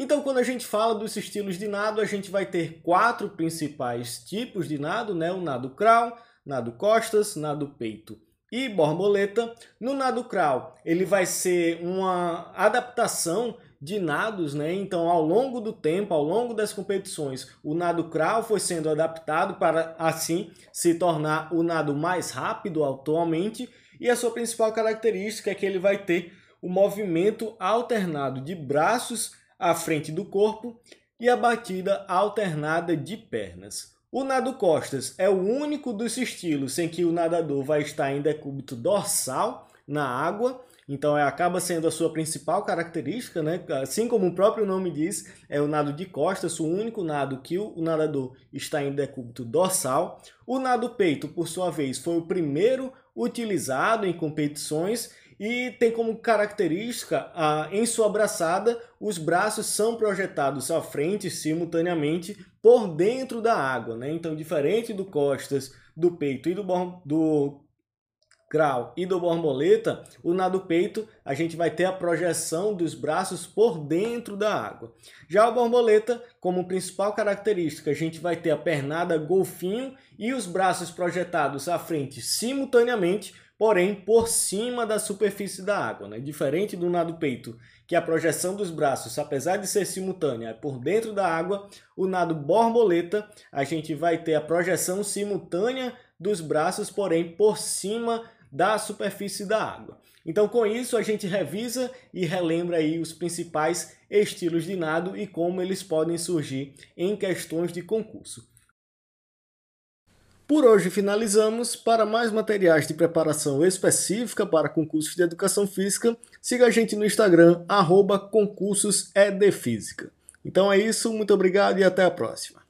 Então, quando a gente fala dos estilos de nado, a gente vai ter quatro principais tipos de nado, né? O nado crawl, nado costas, nado peito e borboleta. No nado crawl, ele vai ser uma adaptação de nados, né? Então, ao longo do tempo, ao longo das competições, o nado crawl foi sendo adaptado para assim se tornar o nado mais rápido atualmente, e a sua principal característica é que ele vai ter o movimento alternado de braços à frente do corpo e a batida alternada de pernas. O nado costas é o único dos estilos em que o nadador vai estar em decúbito dorsal na água, então é, acaba sendo a sua principal característica, né? assim como o próprio nome diz, é o nado de costas, o único nado que o nadador está em decúbito dorsal. O nado peito, por sua vez, foi o primeiro utilizado em competições e tem como característica, a, em sua abraçada, os braços são projetados à frente simultaneamente por dentro da água. Né? Então, diferente do costas, do peito e do, do grau e do borboleta, o nado peito a gente vai ter a projeção dos braços por dentro da água. Já o borboleta, como principal característica, a gente vai ter a pernada golfinho e os braços projetados à frente simultaneamente porém por cima da superfície da água. Né? Diferente do nado peito, que a projeção dos braços, apesar de ser simultânea, é por dentro da água, o nado borboleta, a gente vai ter a projeção simultânea dos braços, porém por cima da superfície da água. Então, com isso, a gente revisa e relembra aí os principais estilos de nado e como eles podem surgir em questões de concurso. Por hoje finalizamos. Para mais materiais de preparação específica para concursos de educação física, siga a gente no Instagram, arroba Então é isso, muito obrigado e até a próxima.